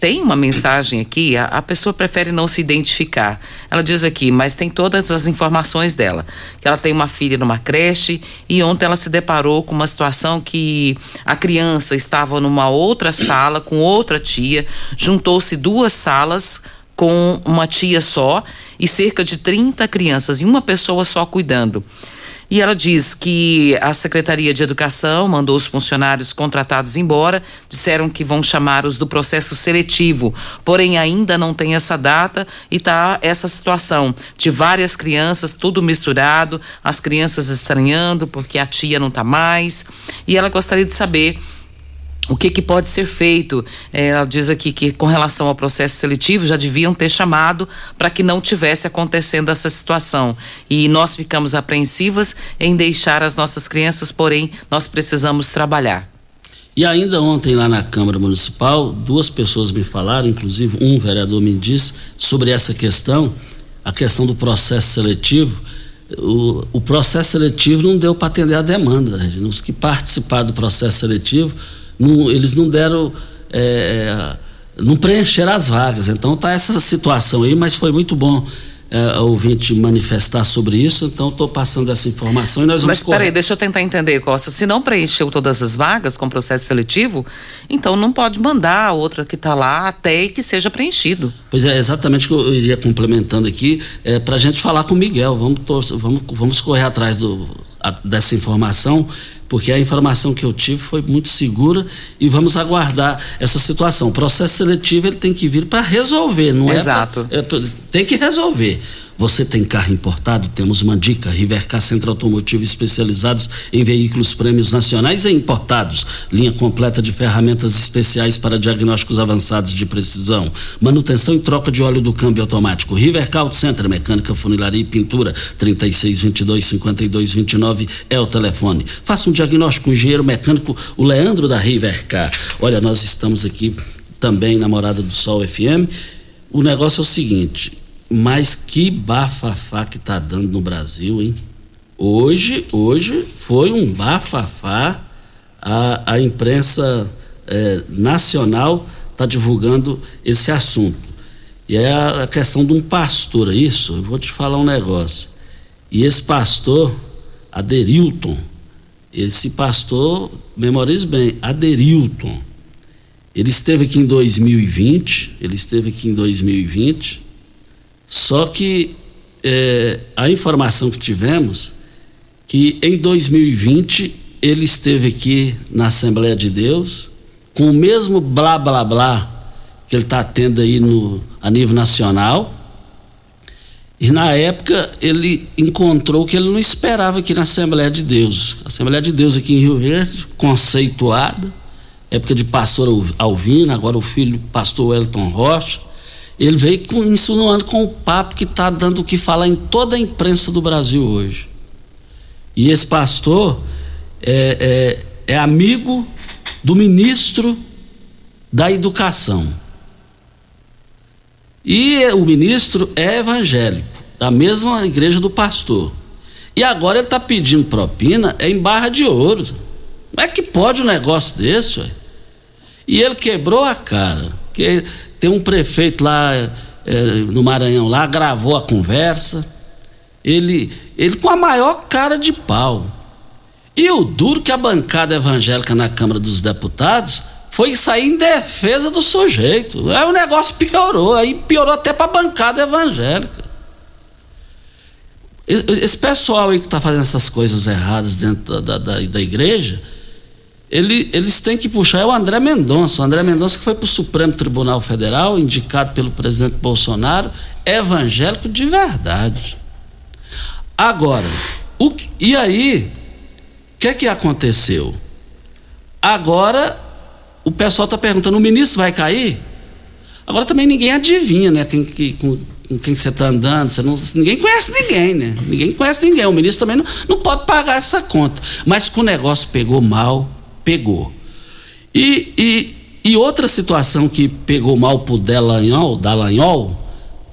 tem uma mensagem aqui, a, a, pessoa prefere não se identificar. Ela diz aqui, mas tem todas as informações dela. Que ela tem uma filha numa creche e ontem ela se deparou com uma situação que a criança estava numa outra sala com outra tia, juntou-se duas salas com uma tia só e cerca de 30 crianças e uma pessoa só cuidando. E ela diz que a Secretaria de Educação mandou os funcionários contratados embora, disseram que vão chamar os do processo seletivo, porém ainda não tem essa data e está essa situação de várias crianças, tudo misturado, as crianças estranhando porque a tia não está mais. E ela gostaria de saber o que, que, pode ser feito? É, ela diz aqui que, com relação ao processo seletivo, já deviam ter chamado para que não tivesse acontecendo essa situação. E nós ficamos apreensivas em deixar as nossas crianças, porém, nós precisamos trabalhar. E ainda ontem, lá na Câmara Municipal, duas pessoas me falaram, inclusive um vereador me disse, sobre essa questão, a questão do processo seletivo. O, o processo seletivo não deu para atender a demanda. Os que participaram do processo seletivo não, eles não deram. É, é, não preencheram as vagas. Então tá essa situação aí, mas foi muito bom é, ouvinte manifestar sobre isso, então estou passando essa informação e nós vamos Mas peraí, deixa eu tentar entender, Costa. Se não preencheu todas as vagas com processo seletivo, então não pode mandar a outra que está lá até que seja preenchido. Pois é, exatamente o que eu iria complementando aqui, é, para a gente falar com o Miguel. Vamos, vamos, vamos correr atrás do, a, dessa informação porque a informação que eu tive foi muito segura e vamos aguardar essa situação. O processo seletivo ele tem que vir para resolver, não Exato. é? Exato. É, tem que resolver. Você tem carro importado? Temos uma dica. Rivercar Centro Automotivo especializados em veículos prêmios nacionais e importados. Linha completa de ferramentas especiais para diagnósticos avançados de precisão. Manutenção e troca de óleo do câmbio automático. Rivercar Auto Center, mecânica, funilaria e pintura. 3622 5229 é o telefone. Faça um diagnóstico com o engenheiro mecânico, o Leandro da Rivercar. Olha, nós estamos aqui também na Morada do Sol FM. O negócio é o seguinte: mas que bafafá que tá dando no Brasil, hein? Hoje, hoje foi um bafafá. A, a imprensa é, nacional está divulgando esse assunto. E é a, a questão de um pastor, é isso? Eu vou te falar um negócio. E esse pastor, Aderilton, esse pastor, memorize bem, Aderilton, ele esteve aqui em 2020, ele esteve aqui em 2020 só que é, a informação que tivemos que em 2020 ele esteve aqui na Assembleia de Deus com o mesmo blá blá blá que ele está tendo aí no, a nível nacional. E na época ele encontrou que ele não esperava aqui na Assembleia de Deus. A Assembleia de Deus aqui em Rio Verde, conceituada, época de pastor Alvino, agora o filho pastor Wellington Rocha Ele veio com, insinuando com o papo que está dando o que falar em toda a imprensa do Brasil hoje. E esse pastor é, é, é amigo do ministro da Educação. E o ministro é evangélico, da mesma igreja do pastor. E agora ele está pedindo propina em barra de ouro. Como é que pode um negócio desse? Ué? E ele quebrou a cara. Que tem um prefeito lá é, no Maranhão lá, gravou a conversa. Ele, ele com a maior cara de pau. E o duro que a bancada evangélica na Câmara dos Deputados foi sair em defesa do sujeito. Aí o negócio piorou, aí piorou até para a bancada evangélica. Esse pessoal aí que está fazendo essas coisas erradas dentro da, da, da igreja, ele, eles têm que puxar. É o André Mendonça. O André Mendonça que foi para o Supremo Tribunal Federal, indicado pelo presidente Bolsonaro, evangélico de verdade. Agora, o, e aí, o que é que aconteceu? Agora, o pessoal está perguntando: o ministro vai cair? Agora também ninguém adivinha, né? Quem, que, com, com quem você está andando, você não, ninguém conhece ninguém, né? Ninguém conhece ninguém. O ministro também não, não pode pagar essa conta. Mas que o negócio pegou mal, pegou. E, e, e outra situação que pegou mal para o Dallagnol, Dallagnol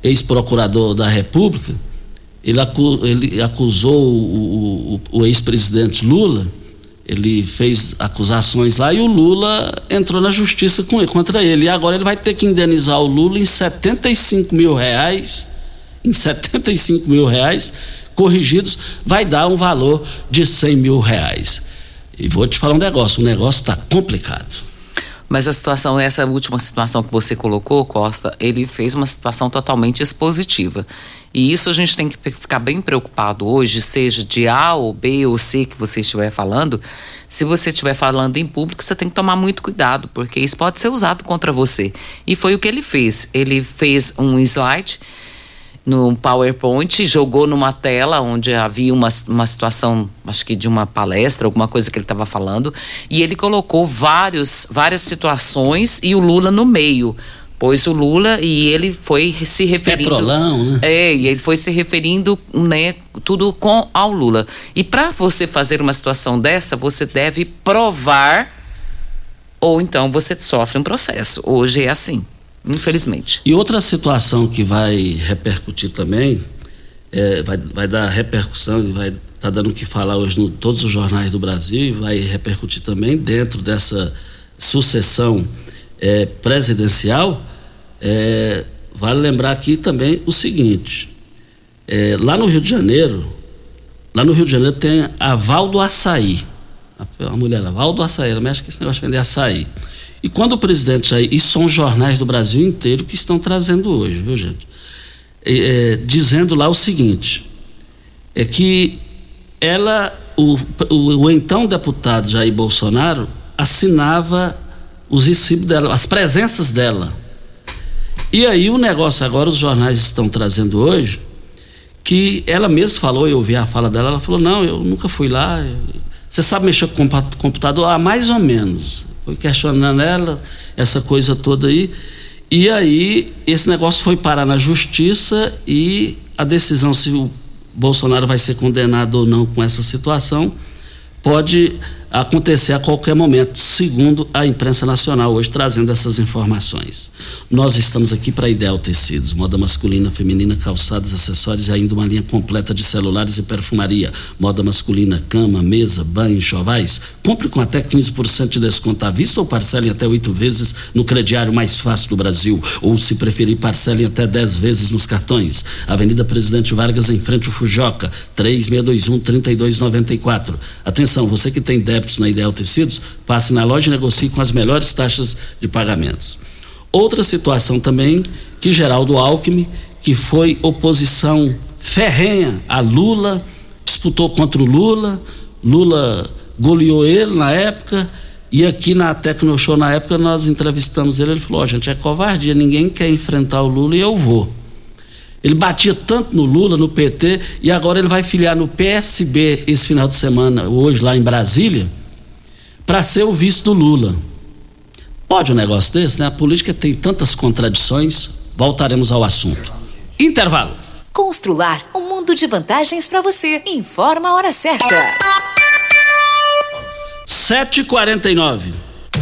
ex-procurador da República, ele, acu, ele acusou o, o, o ex-presidente Lula, ele fez acusações lá e o Lula entrou na justiça com, contra ele. E agora ele vai ter que indenizar o Lula em 75 mil reais, em 75 mil reais, corrigidos, vai dar um valor de 100 mil reais. E vou te falar um negócio, o negócio está complicado. Mas a situação, essa última situação que você colocou, Costa, ele fez uma situação totalmente expositiva. E isso a gente tem que ficar bem preocupado hoje, seja de A ou B ou C que você estiver falando. Se você estiver falando em público, você tem que tomar muito cuidado, porque isso pode ser usado contra você. E foi o que ele fez. Ele fez um slide no PowerPoint, jogou numa tela onde havia uma, uma situação, acho que de uma palestra, alguma coisa que ele estava falando, e ele colocou vários, várias situações e o Lula no meio. Pois o Lula e ele foi se referindo. Petrolão, né? É, e ele foi se referindo, né, tudo com ao Lula. E para você fazer uma situação dessa, você deve provar ou então você sofre um processo. Hoje é assim infelizmente. E outra situação que vai repercutir também, é, vai, vai dar repercussão e vai estar tá dando o que falar hoje em todos os jornais do Brasil e vai repercutir também dentro dessa sucessão é, presidencial. É, vale lembrar aqui também o seguinte: é, lá no Rio de Janeiro, lá no Rio de Janeiro tem a Val do Açaí. A, a mulher, a Val do Açaí, ela mexe com esse negócio de vender açaí. E quando o presidente aí, isso são jornais do Brasil inteiro que estão trazendo hoje, viu gente? É, é, dizendo lá o seguinte: é que ela, o, o, o, então deputado Jair Bolsonaro assinava os recibos dela, as presenças dela. E aí o negócio agora, os jornais estão trazendo hoje, que ela mesma falou, eu ouvi a fala dela, ela falou, não, eu nunca fui lá. Você sabe mexer com computador? Ah, mais ou menos foi questionando ela, essa coisa toda aí. E aí, esse negócio foi parar na justiça e a decisão se o Bolsonaro vai ser condenado ou não com essa situação pode acontecer a qualquer momento, segundo a imprensa nacional hoje trazendo essas informações. Nós estamos aqui para Ideal Tecidos, moda masculina, feminina, calçados, acessórios e ainda uma linha completa de celulares e perfumaria, moda masculina, cama, mesa, banho, chovais. Compre com até 15% de desconto à vista ou parcele até oito vezes no crediário mais fácil do Brasil, ou se preferir, parcele até dez vezes nos cartões. Avenida Presidente Vargas em frente ao Fujoca, 3621 3294. Atenção, você que tem 10 débitos na Ideal Tecidos, passe na loja e negocie com as melhores taxas de pagamentos. Outra situação também que Geraldo Alckmin, que foi oposição ferrenha a Lula, disputou contra o Lula, Lula goleou ele na época, e aqui na Tecnoshow, na época, nós entrevistamos ele, ele falou, oh, gente, é covardia, ninguém quer enfrentar o Lula e eu vou. Ele batia tanto no Lula, no PT, e agora ele vai filiar no PSB esse final de semana, hoje lá em Brasília, para ser o vice do Lula. Pode um negócio desse, né? A política tem tantas contradições. voltaremos ao assunto. Intervalo. Constrular um mundo de vantagens para você. Informa a hora certa. 7h49.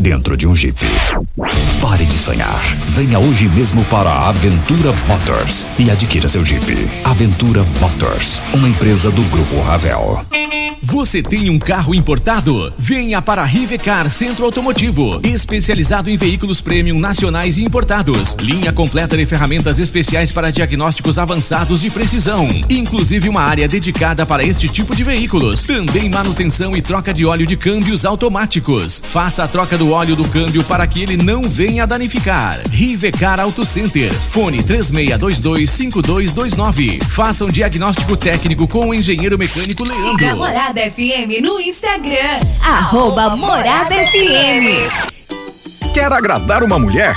dentro de um Jeep. Pare de sonhar. Venha hoje mesmo para a Aventura Motors e adquira seu Jeep. Aventura Motors, uma empresa do Grupo Ravel. Você tem um carro importado? Venha para a Rivecar Centro Automotivo, especializado em veículos premium nacionais e importados. Linha completa de ferramentas especiais para diagnósticos avançados de precisão, inclusive uma área dedicada para este tipo de veículos. Também manutenção e troca de óleo de câmbios automáticos. Faça a troca do óleo do câmbio para que ele não venha danificar. Rivecar Auto Center. Fone 36225229. Faça um diagnóstico técnico com o engenheiro mecânico Leandro. Siga a Morada FM no Instagram. Arroba Morada FM. Quer agradar uma mulher?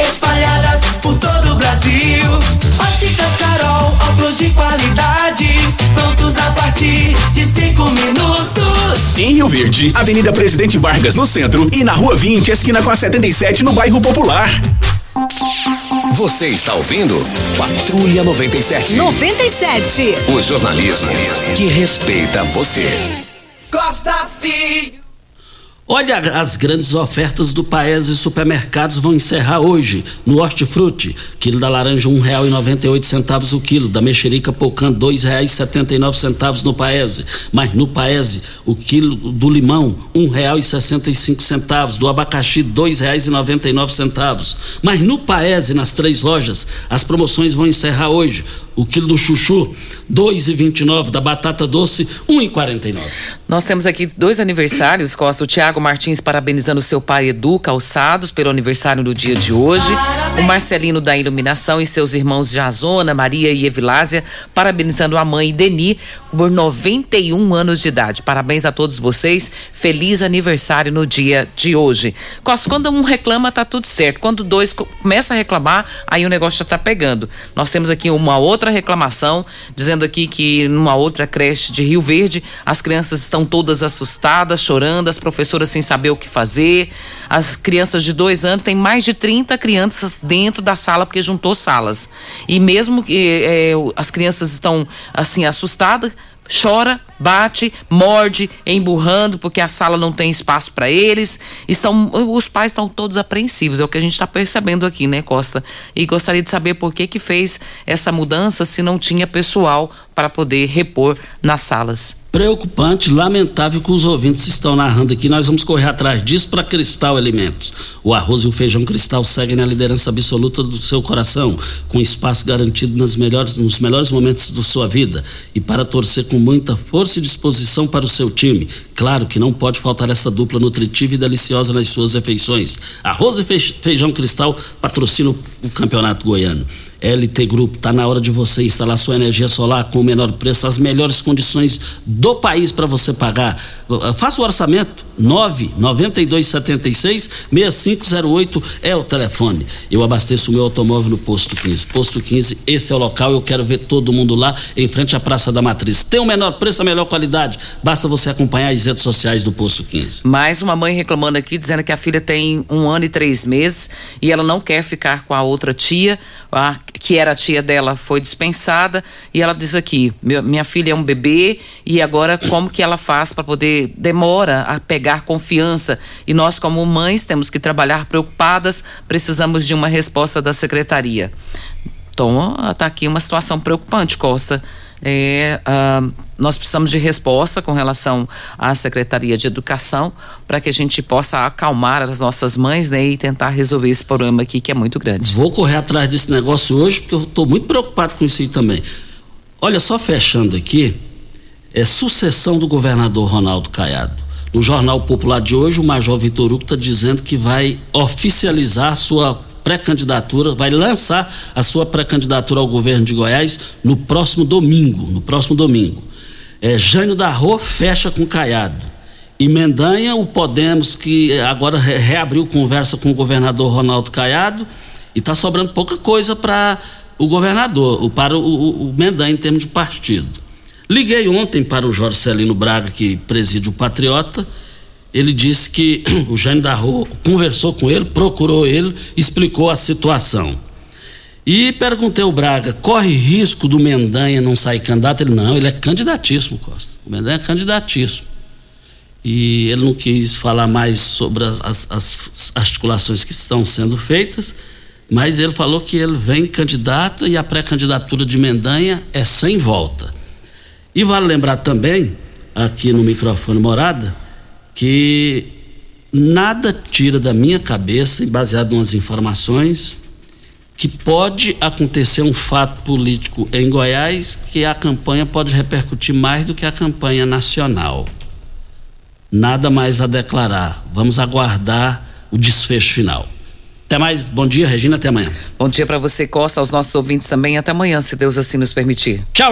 espalhadas por todo o Brasil. Óticas Carol, óculos de qualidade, prontos a partir de cinco minutos. Em Rio Verde, Avenida Presidente Vargas no centro e na Rua 20, esquina com a 77 no bairro Popular. Você está ouvindo Patrulha 97. 97. O jornalismo que respeita você. Costa Filho. Olha, as grandes ofertas do Paese Supermercados vão encerrar hoje. No Hortifruti, quilo da laranja oito centavos o quilo, da mexerica e nove centavos no Paese. Mas no Paese, o quilo do limão cinco centavos, do abacaxi nove centavos. Mas no Paese, nas três lojas, as promoções vão encerrar hoje. O quilo do chuchu dois e vinte e nove, da batata doce um e quarenta e nove. Nós temos aqui dois aniversários, Costa. O Tiago Martins parabenizando seu pai Edu Calçados pelo aniversário do dia de hoje. O Marcelino da Iluminação e seus irmãos Jazona, Maria e Evilásia parabenizando a mãe Deni por 91 anos de idade. Parabéns a todos vocês. Feliz aniversário no dia de hoje. Costa, quando um reclama, tá tudo certo. Quando dois começa a reclamar, aí o negócio já tá pegando. Nós temos aqui uma outra reclamação, dizendo aqui que numa outra creche de Rio Verde, as crianças estão todas assustadas, chorando, as professoras sem saber o que fazer. As crianças de dois anos, tem mais de 30 crianças dentro da sala, porque juntou salas. E mesmo que é, as crianças estão assim assustadas, chora, bate, morde, emburrando porque a sala não tem espaço para eles. Estão, os pais estão todos apreensivos, é o que a gente está percebendo aqui, né, Costa? E gostaria de saber por que que fez essa mudança se não tinha pessoal para poder repor nas salas. Preocupante, lamentável que os ouvintes estão narrando aqui. Nós vamos correr atrás disso para Cristal Alimentos. O arroz e o feijão Cristal seguem na liderança absoluta do seu coração, com espaço garantido nas melhores, nos melhores momentos da sua vida e para torcer com muita força e disposição para o seu time. Claro que não pode faltar essa dupla nutritiva e deliciosa nas suas refeições. Arroz e feijão Cristal patrocina o Campeonato Goiano. LT Grupo, está na hora de você instalar sua energia solar com o menor preço, as melhores condições do país para você pagar. Faça o orçamento 99276 6508 é o telefone. Eu abasteço o meu automóvel no Posto 15. Posto 15, esse é o local, eu quero ver todo mundo lá em frente à Praça da Matriz. Tem o menor preço, a melhor qualidade. Basta você acompanhar as redes sociais do Posto 15. Mais uma mãe reclamando aqui, dizendo que a filha tem um ano e três meses e ela não quer ficar com a outra tia, a, que era a tia dela, foi dispensada e ela diz aqui: minha filha é um bebê e agora como que ela faz para poder demora a pegar confiança. E nós, como mães, temos que trabalhar preocupadas, precisamos de uma resposta da secretaria. Então, está aqui uma situação preocupante, Costa. É, uh, nós precisamos de resposta com relação à Secretaria de Educação para que a gente possa acalmar as nossas mães né, e tentar resolver esse problema aqui que é muito grande. Vou correr atrás desse negócio hoje porque eu estou muito preocupado com isso aí também. Olha, só fechando aqui, é sucessão do governador Ronaldo Caiado. No Jornal Popular de hoje, o Major Vitor Hugo está dizendo que vai oficializar sua pré-candidatura, vai lançar a sua pré-candidatura ao governo de Goiás no próximo domingo. No próximo domingo. É, Jânio da Rua fecha com Caiado. E Mendanha, o Podemos, que agora reabriu conversa com o governador Ronaldo Caiado, e está sobrando pouca coisa para o governador, para o, o, o Mendanha em termos de partido. Liguei ontem para o Jorge Celino Braga, que preside o Patriota. Ele disse que o Jânio da Rua conversou com ele, procurou ele, explicou a situação. E perguntei ao Braga, corre risco do Mendanha não sair candidato? Ele, não, ele é candidatíssimo, Costa. O Mendanha é candidatíssimo. E ele não quis falar mais sobre as, as, as articulações que estão sendo feitas, mas ele falou que ele vem candidato e a pré-candidatura de Mendanha é sem volta. E vale lembrar também, aqui no microfone morada, que nada tira da minha cabeça, baseado em umas informações, que pode acontecer um fato político em Goiás que a campanha pode repercutir mais do que a campanha nacional. Nada mais a declarar. Vamos aguardar o desfecho final. Até mais. Bom dia, Regina. Até amanhã. Bom dia para você, Costa, aos nossos ouvintes também. Até amanhã, se Deus assim nos permitir. Tchau,